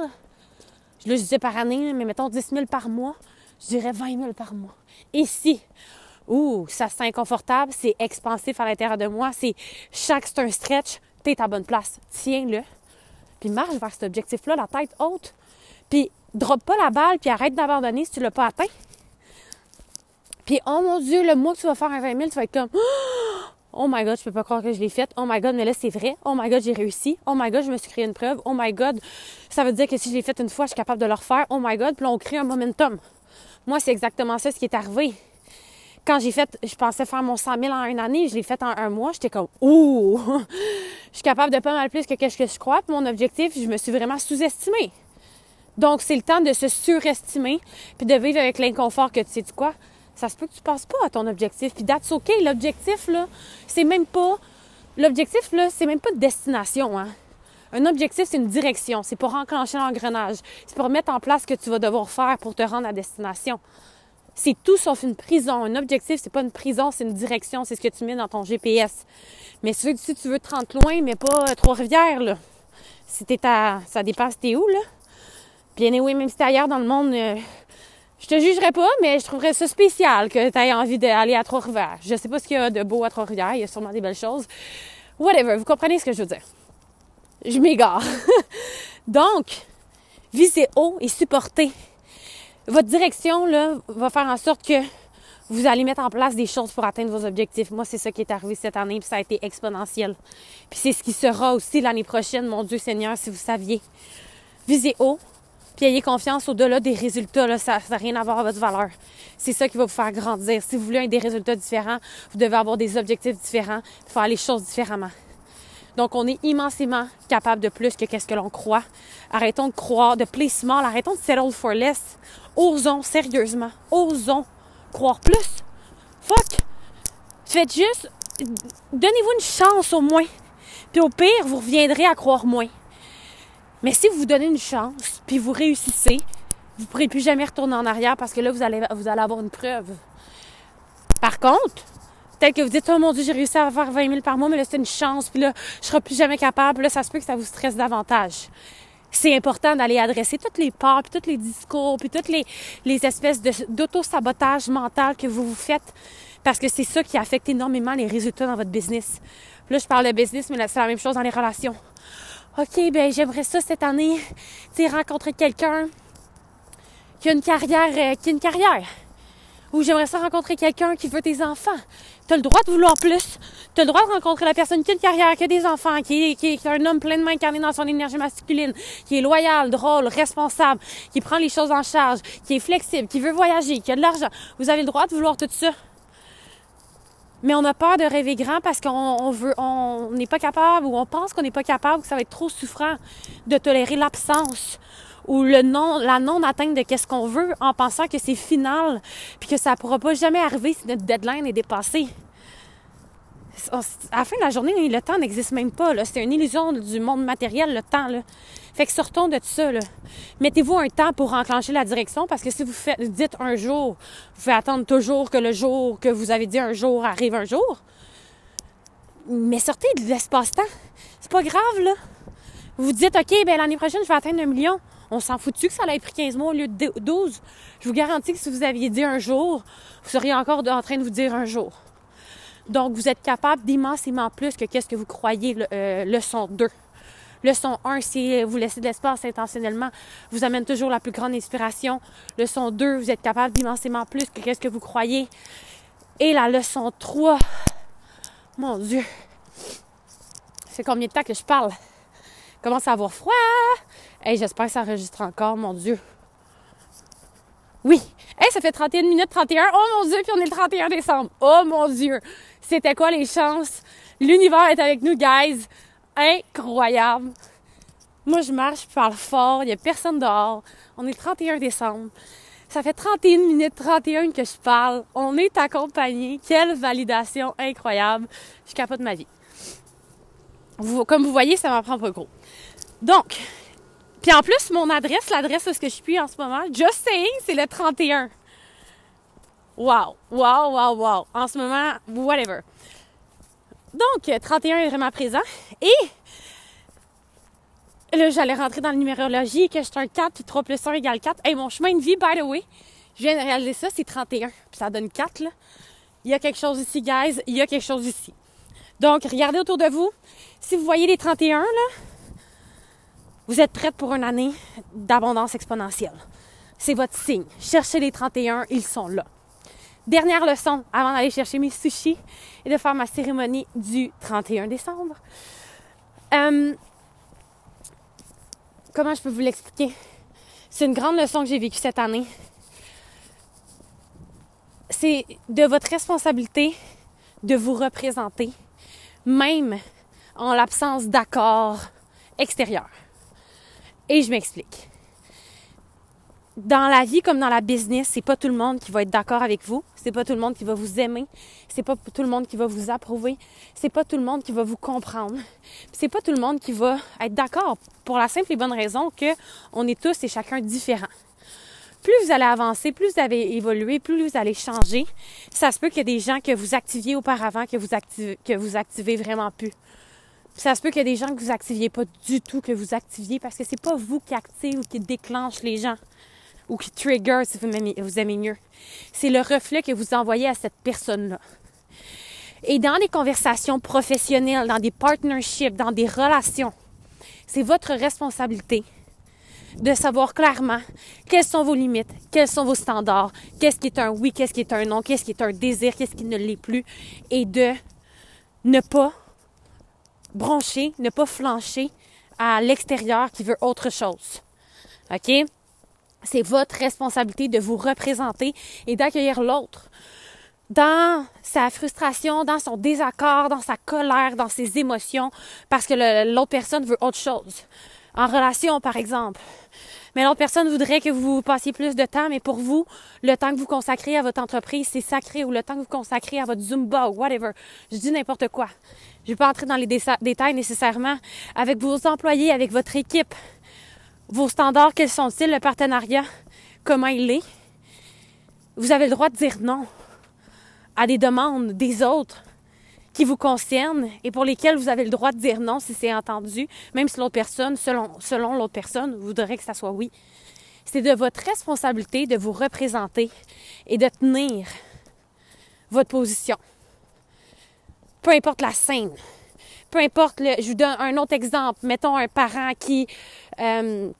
[SPEAKER 2] je le disais par année, mais mettons 10 000 par mois, je dirais 20 000 par mois. Ici, Ouh, ça c'est inconfortable, c'est expansif à l'intérieur de moi, c'est chaque c'est un stretch, t'es à bonne place, tiens-le. Puis marche vers cet objectif-là, la tête haute. Puis drop pas la balle, puis arrête d'abandonner si tu l'as pas atteint. Puis oh mon Dieu, le mois que tu vas faire un 20 000, tu vas être comme Oh *gasps* my God, je peux pas croire que je l'ai fait. Oh my God, mais là c'est vrai. Oh my God, j'ai réussi. Oh my God, je me suis créé une preuve. Oh my God, ça veut dire que si je l'ai fait une fois, je suis capable de le refaire. Oh my God, puis là on crée un momentum. Moi, c'est exactement ça ce qui est arrivé quand j'ai fait, je pensais faire mon 100 000 en une année, je l'ai fait en un mois, j'étais comme, ouh, *laughs* je suis capable de pas mal plus que ce que je crois. Puis mon objectif, je me suis vraiment sous-estimée. Donc, c'est le temps de se surestimer, puis de vivre avec l'inconfort que tu sais, tu quoi, ça se peut que tu passes pas à ton objectif. Puis that's OK. L'objectif, là, c'est même pas, l'objectif, là, c'est même pas de destination, hein. Un objectif, c'est une direction. C'est pour enclencher l'engrenage. C'est pour mettre en place ce que tu vas devoir faire pour te rendre à destination. C'est tout sauf une prison. Un objectif, c'est pas une prison, c'est une direction. C'est ce que tu mets dans ton GPS. Mais si tu veux te rendre loin, mais pas euh, Trois-Rivières, là. Si t'es à... Ça dépend si t'es où, là. Bien, oui, même si t'es ailleurs dans le monde, euh, je te jugerais pas, mais je trouverais ça spécial que tu aies envie d'aller à Trois-Rivières. Je sais pas ce qu'il y a de beau à Trois-Rivières. Il y a sûrement des belles choses. Whatever. Vous comprenez ce que je veux dire. Je m'égare. *laughs* Donc, viser haut et supporter votre direction là, va faire en sorte que vous allez mettre en place des choses pour atteindre vos objectifs. Moi, c'est ça qui est arrivé cette année, puis ça a été exponentiel. Puis c'est ce qui sera aussi l'année prochaine, mon Dieu Seigneur, si vous saviez. Visez haut, Puis ayez confiance au-delà des résultats, ça n'a rien à voir avec votre valeur. C'est ça qui va vous faire grandir. Si vous voulez des résultats différents, vous devez avoir des objectifs différents, faire les choses différemment. Donc, on est immensément capable de plus que qu'est-ce que l'on croit. Arrêtons de croire, de play arrêtons de settle for less. Osons, sérieusement, osons croire plus. Fuck! Faites juste, donnez-vous une chance au moins. Puis au pire, vous reviendrez à croire moins. Mais si vous vous donnez une chance, puis vous réussissez, vous ne pourrez plus jamais retourner en arrière parce que là, vous allez, vous allez avoir une preuve. Par contre, peut-être que vous dites, oh mon Dieu, j'ai réussi à faire 20 000 par mois, mais là, c'est une chance, puis là, je ne serai plus jamais capable. Là, ça se peut que ça vous stresse davantage. C'est important d'aller adresser toutes les parts, puis tous les discours, puis toutes les, les espèces d'auto-sabotage mental que vous vous faites, parce que c'est ça qui affecte énormément les résultats dans votre business. là, je parle de business, mais c'est la même chose dans les relations. OK, ben j'aimerais ça cette année, tu rencontrer quelqu'un qui a une carrière, euh, qui a une carrière. Ou j'aimerais ça rencontrer quelqu'un qui veut des enfants. Tu as le droit de vouloir plus. Tu as le droit de rencontrer la personne qui a une carrière, qui a des enfants, qui est, qui est un homme pleinement incarné dans son énergie masculine, qui est loyal, drôle, responsable, qui prend les choses en charge, qui est flexible, qui veut voyager, qui a de l'argent. Vous avez le droit de vouloir tout ça. Mais on a peur de rêver grand parce qu'on veut, on n'est pas capable ou on pense qu'on n'est pas capable, que ça va être trop souffrant de tolérer l'absence ou le non, la non-atteinte de qu'est-ce qu'on veut en pensant que c'est final puis que ça pourra pas jamais arriver si notre deadline est dépassée à la fin de la journée, le temps n'existe même pas. C'est une illusion du monde matériel, le temps. Fait que sortons de ça. Mettez-vous un temps pour enclencher la direction parce que si vous faites, dites un jour, vous pouvez attendre toujours que le jour que vous avez dit un jour arrive un jour. Mais sortez de l'espace-temps. C'est pas grave, là. Vous dites, OK, ben l'année prochaine, je vais atteindre un million. On s'en fout que ça ait pris 15 mois au lieu de 12? Je vous garantis que si vous aviez dit un jour, vous seriez encore en train de vous dire un jour. Donc, vous êtes capable d'immensément plus que qu'est-ce que vous croyez euh, leçon 2. Leçon 1, si vous laissez de l'espace intentionnellement, vous amène toujours la plus grande inspiration. Leçon 2, vous êtes capable d'immensément plus que qu'est-ce que vous croyez. Et la leçon 3, mon Dieu, c'est combien de temps que je parle? Commence à avoir froid? Hey, j'espère que ça enregistre encore, mon Dieu. Oui. Hey, ça fait 31 minutes 31. Oh mon Dieu, puis on est le 31 décembre. Oh mon Dieu. C'était quoi les chances? L'univers est avec nous, guys. Incroyable. Moi, je marche, je parle fort, il n'y a personne dehors. On est le 31 décembre. Ça fait 31 minutes 31 que je parle. On est accompagné. Quelle validation incroyable. Je capote ma vie. comme vous voyez, ça m'apprend pas gros. Donc, puis en plus, mon adresse, l'adresse où je suis en ce moment, just saying, c'est le 31. Wow, wow, wow, wow. En ce moment, whatever. Donc, 31 est vraiment présent. Et là, j'allais rentrer dans la numérologie, que j'étais un 4, 3 plus 1 égale 4. Et mon chemin de vie, by the way, je viens de réaliser ça, c'est 31. Puis ça donne 4, là. Il y a quelque chose ici, guys. Il y a quelque chose ici. Donc, regardez autour de vous. Si vous voyez les 31, là, vous êtes prête pour une année d'abondance exponentielle. C'est votre signe. Cherchez les 31, ils sont là. Dernière leçon avant d'aller chercher mes sushis et de faire ma cérémonie du 31 décembre. Euh, comment je peux vous l'expliquer? C'est une grande leçon que j'ai vécue cette année. C'est de votre responsabilité de vous représenter, même en l'absence d'accord extérieur. Et je m'explique dans la vie comme dans la business, c'est pas tout le monde qui va être d'accord avec vous, c'est pas tout le monde qui va vous aimer, c'est pas tout le monde qui va vous approuver, c'est pas tout le monde qui va vous comprendre. C'est pas tout le monde qui va être d'accord pour la simple et bonne raison que on est tous et chacun différents. Plus vous allez avancer, plus vous allez évoluer, plus vous allez changer, ça se peut qu'il y ait des gens que vous activiez auparavant que vous activez, que vous activez vraiment plus. Ça se peut qu'il y ait des gens que vous activiez pas du tout, que vous activiez parce que c'est pas vous qui activez ou qui déclenche les gens ou qui trigger, si vous aimez, mieux. C'est le reflet que vous envoyez à cette personne-là. Et dans les conversations professionnelles, dans des partnerships, dans des relations, c'est votre responsabilité de savoir clairement quelles sont vos limites, quels sont vos standards, qu'est-ce qui est un oui, qu'est-ce qui est un non, qu'est-ce qui est un désir, qu'est-ce qui ne l'est plus, et de ne pas broncher, ne pas flancher à l'extérieur qui veut autre chose. OK? C'est votre responsabilité de vous représenter et d'accueillir l'autre dans sa frustration, dans son désaccord, dans sa colère, dans ses émotions, parce que l'autre personne veut autre chose. En relation, par exemple. Mais l'autre personne voudrait que vous passiez plus de temps, mais pour vous, le temps que vous consacrez à votre entreprise, c'est sacré, ou le temps que vous consacrez à votre Zumba, ou whatever. Je dis n'importe quoi. Je ne vais pas entrer dans les détails nécessairement. Avec vos employés, avec votre équipe, vos standards, quels sont-ils, le partenariat, comment il est? Vous avez le droit de dire non à des demandes des autres qui vous concernent et pour lesquelles vous avez le droit de dire non si c'est entendu, même si l'autre personne, selon, selon l'autre personne, voudrait que ça soit oui. C'est de votre responsabilité de vous représenter et de tenir votre position. Peu importe la scène, peu importe le. Je vous donne un autre exemple. Mettons un parent qui euh,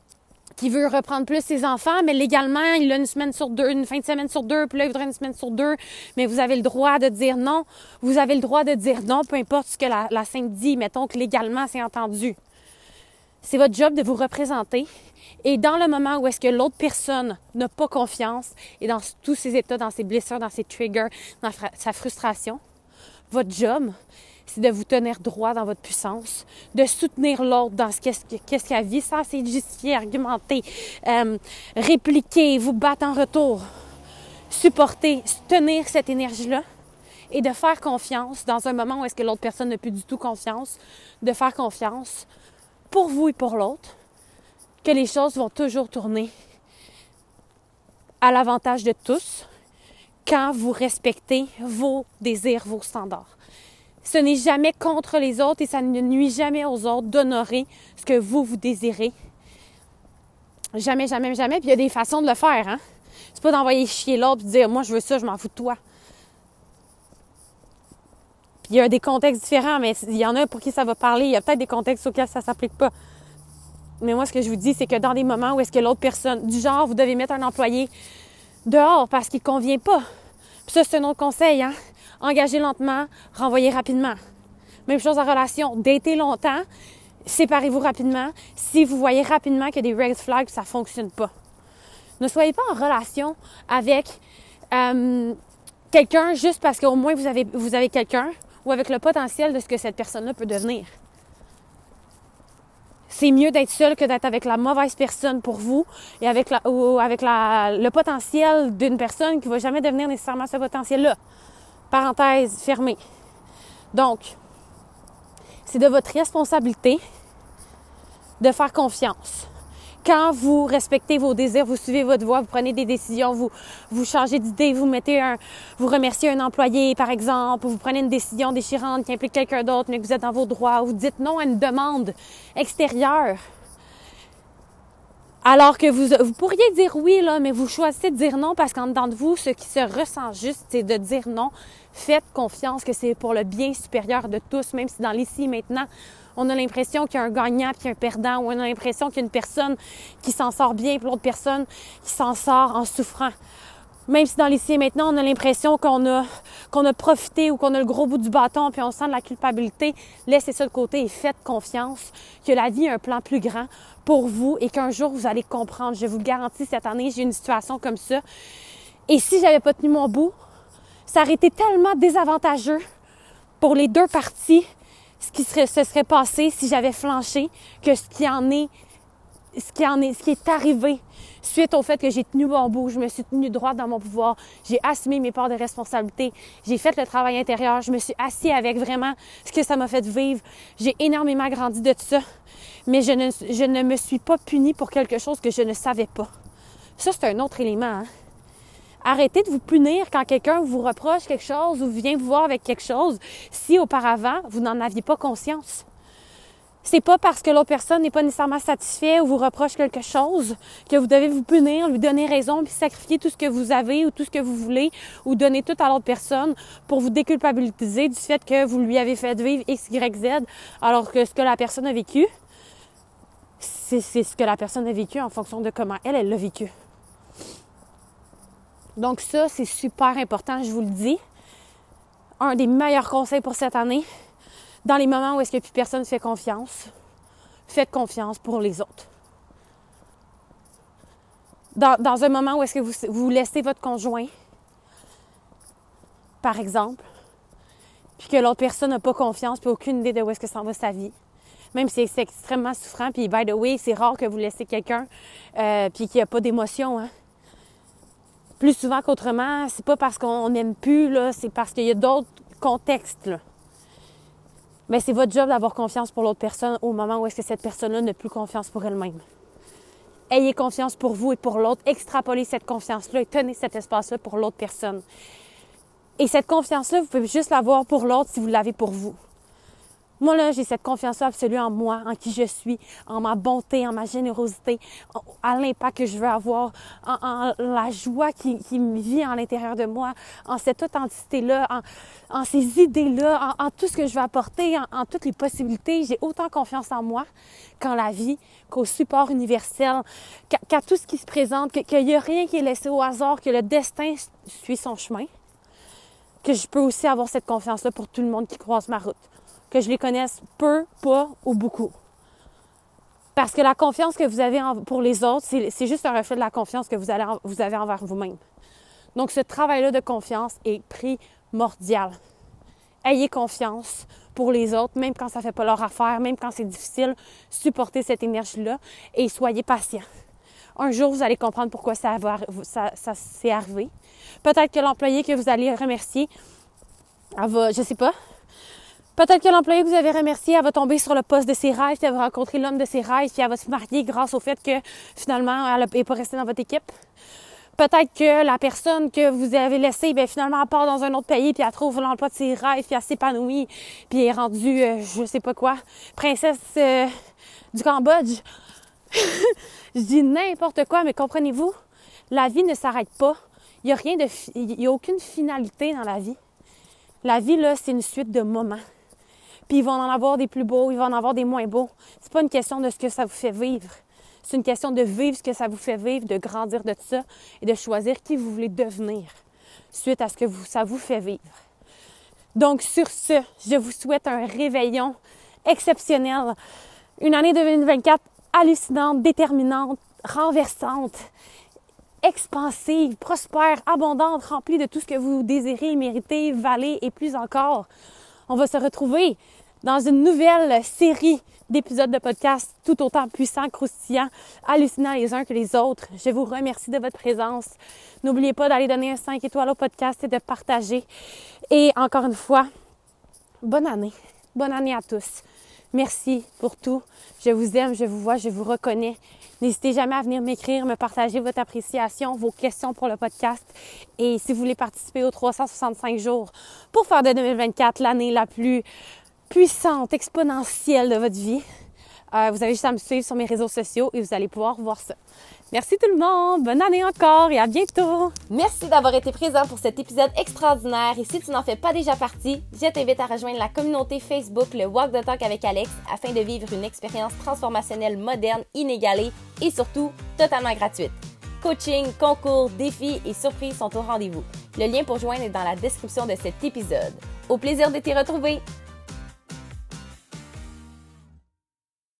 [SPEAKER 2] qui veut reprendre plus ses enfants, mais légalement, il a une semaine sur deux, une fin de semaine sur deux, puis là, il voudrait une semaine sur deux, mais vous avez le droit de dire non. Vous avez le droit de dire non, peu importe ce que la, la Sainte dit, mettons que légalement, c'est entendu. C'est votre job de vous représenter. Et dans le moment où est-ce que l'autre personne n'a pas confiance, et dans tous ses états, dans ses blessures, dans ses triggers, dans sa frustration, votre job, c'est de vous tenir droit dans votre puissance, de soutenir l'autre dans ce qu'est-ce qu'il a vu, ça c'est justifier, argumenter, euh, répliquer, vous battre en retour, supporter, tenir cette énergie-là et de faire confiance dans un moment où est-ce que l'autre personne n'a plus du tout confiance, de faire confiance pour vous et pour l'autre, que les choses vont toujours tourner à l'avantage de tous quand vous respectez vos désirs, vos standards. Ce n'est jamais contre les autres et ça ne nuit jamais aux autres d'honorer ce que vous, vous désirez. Jamais, jamais, jamais. Puis il y a des façons de le faire, hein. C'est pas d'envoyer chier l'autre et de dire moi je veux ça, je m'en fous de toi. Puis il y a des contextes différents, mais il y en a pour qui ça va parler. Il y a peut-être des contextes auxquels ça s'applique pas. Mais moi, ce que je vous dis, c'est que dans des moments où est-ce que l'autre personne, du genre, vous devez mettre un employé dehors parce qu'il convient pas. Puis ça, c'est un autre conseil, hein engager lentement, renvoyer rapidement. Même chose en relation, dater longtemps, séparez-vous rapidement si vous voyez rapidement que des red flags, ça fonctionne pas. Ne soyez pas en relation avec euh, quelqu'un juste parce qu'au moins vous avez, vous avez quelqu'un ou avec le potentiel de ce que cette personne-là peut devenir. C'est mieux d'être seul que d'être avec la mauvaise personne pour vous et avec, la, ou avec le potentiel d'une personne qui va jamais devenir nécessairement ce potentiel-là. Parenthèse fermée. Donc, c'est de votre responsabilité de faire confiance. Quand vous respectez vos désirs, vous suivez votre voie, vous prenez des décisions, vous, vous changez d'idée, vous mettez un, vous remerciez un employé, par exemple, vous prenez une décision déchirante qui implique quelqu'un d'autre, mais que vous êtes dans vos droits, vous dites non à une demande extérieure alors que vous, vous pourriez dire oui, là, mais vous choisissez de dire non parce qu'en dedans de vous, ce qui se ressent juste, c'est de dire non. Faites confiance que c'est pour le bien supérieur de tous, même si dans l'ici maintenant, on a l'impression qu'il y a un gagnant puis un perdant, ou on a l'impression qu'il y a une personne qui s'en sort bien puis l'autre personne qui s'en sort en souffrant. Même si dans l'ici et maintenant, on a l'impression qu'on a, qu'on a profité ou qu'on a le gros bout du bâton puis on sent de la culpabilité, laissez ça de côté et faites confiance que la vie a un plan plus grand pour vous et qu'un jour vous allez comprendre. Je vous le garantis, cette année, j'ai une situation comme ça. Et si j'avais pas tenu mon bout, ça aurait été tellement désavantageux pour les deux parties ce qui serait, se serait passé si j'avais flanché que ce qui en est, ce qui en est, ce qui est arrivé suite au fait que j'ai tenu mon bout, je me suis tenue droite dans mon pouvoir, j'ai assumé mes parts de responsabilité, j'ai fait le travail intérieur, je me suis assis avec vraiment ce que ça m'a fait vivre, j'ai énormément grandi de ça, mais je ne, je ne me suis pas punie pour quelque chose que je ne savais pas. Ça, c'est un autre élément. Hein? Arrêtez de vous punir quand quelqu'un vous reproche quelque chose ou vient vous voir avec quelque chose si auparavant vous n'en aviez pas conscience. C'est pas parce que l'autre personne n'est pas nécessairement satisfait ou vous reproche quelque chose que vous devez vous punir, lui donner raison, puis sacrifier tout ce que vous avez ou tout ce que vous voulez ou donner tout à l'autre personne pour vous déculpabiliser du fait que vous lui avez fait vivre X, Y, Z, alors que ce que la personne a vécu, c'est ce que la personne a vécu en fonction de comment elle, elle l'a vécu. Donc ça, c'est super important, je vous le dis. Un des meilleurs conseils pour cette année, dans les moments où est-ce que plus personne ne fait confiance, faites confiance pour les autres. dans, un moment où est-ce que vous, laissez votre conjoint, par exemple, puis que l'autre personne n'a pas confiance, puis aucune idée de où est-ce que s'en va sa vie. Même si c'est extrêmement souffrant, puis by the way, c'est rare que vous laissez quelqu'un, euh, puis qu'il n'y a pas d'émotion. Hein. Plus souvent qu'autrement, c'est pas parce qu'on n'aime plus, là, c'est parce qu'il y a d'autres contextes. Mais c'est votre job d'avoir confiance pour l'autre personne au moment où est-ce que cette personne-là n'a plus confiance pour elle-même. Ayez confiance pour vous et pour l'autre. Extrapolez cette confiance-là et tenez cet espace-là pour l'autre personne. Et cette confiance-là, vous pouvez juste l'avoir pour l'autre si vous l'avez pour vous. Moi, là, j'ai cette confiance absolue en moi, en qui je suis, en ma bonté, en ma générosité, à l'impact que je veux avoir, en, la joie qui, me vit en l'intérieur de moi, en cette authenticité-là, en, ces idées-là, en, tout ce que je veux apporter, en, toutes les possibilités. J'ai autant confiance en moi qu'en la vie, qu'au support universel, qu'à tout ce qui se présente, qu'il n'y a rien qui est laissé au hasard, que le destin suit son chemin que je peux aussi avoir cette confiance-là pour tout le monde qui croise ma route. Que je les connaisse peu, pas ou beaucoup. Parce que la confiance que vous avez pour les autres, c'est juste un reflet de la confiance que vous, allez, vous avez envers vous-même. Donc, ce travail-là de confiance est primordial. Ayez confiance pour les autres, même quand ça ne fait pas leur affaire, même quand c'est difficile, supportez cette énergie-là et soyez patient. Un jour, vous allez comprendre pourquoi ça, ça, s'est arrivé. Peut-être que l'employé que vous allez remercier, elle va, je sais pas. Peut-être que l'employé que vous avez remercié, elle va tomber sur le poste de ses rêves, puis elle va rencontrer l'homme de ses rêves, puis elle va se marier grâce au fait que finalement, elle n'est pas restée dans votre équipe. Peut-être que la personne que vous avez laissée, bien, finalement, elle part dans un autre pays, puis elle trouve l'emploi de ses rêves, puis elle s'épanouit, puis elle est rendue, euh, je sais pas quoi, princesse euh, du Cambodge. *laughs* je dis n'importe quoi, mais comprenez-vous, la vie ne s'arrête pas. Il n'y a rien de, il y a aucune finalité dans la vie. La vie, là, c'est une suite de moments. Puis ils vont en avoir des plus beaux, ils vont en avoir des moins beaux. C'est pas une question de ce que ça vous fait vivre. C'est une question de vivre ce que ça vous fait vivre, de grandir de ça et de choisir qui vous voulez devenir suite à ce que ça vous fait vivre. Donc sur ce, je vous souhaite un réveillon exceptionnel. Une année 2024 hallucinante, déterminante, renversante, expansive, prospère, abondante, remplie de tout ce que vous désirez, méritez, valez et plus encore. On va se retrouver dans une nouvelle série d'épisodes de podcast tout autant puissants, croustillants, hallucinants les uns que les autres. Je vous remercie de votre présence. N'oubliez pas d'aller donner un 5 étoiles au podcast et de partager. Et encore une fois, bonne année. Bonne année à tous. Merci pour tout. Je vous aime, je vous vois, je vous reconnais. N'hésitez jamais à venir m'écrire, me partager votre appréciation, vos questions pour le podcast. Et si vous voulez participer aux 365 jours pour faire de 2024 l'année la plus puissante, exponentielle de votre vie, euh, vous avez juste à me suivre sur mes réseaux sociaux et vous allez pouvoir voir ça. Merci tout le monde, bonne année encore et à bientôt.
[SPEAKER 1] Merci d'avoir été présent pour cet épisode extraordinaire et si tu n'en fais pas déjà partie, je t'invite à rejoindre la communauté Facebook le Walk the Talk avec Alex afin de vivre une expérience transformationnelle moderne, inégalée et surtout totalement gratuite. Coaching, concours, défis et surprises sont au rendez-vous. Le lien pour joindre est dans la description de cet épisode. Au plaisir de t'y retrouver.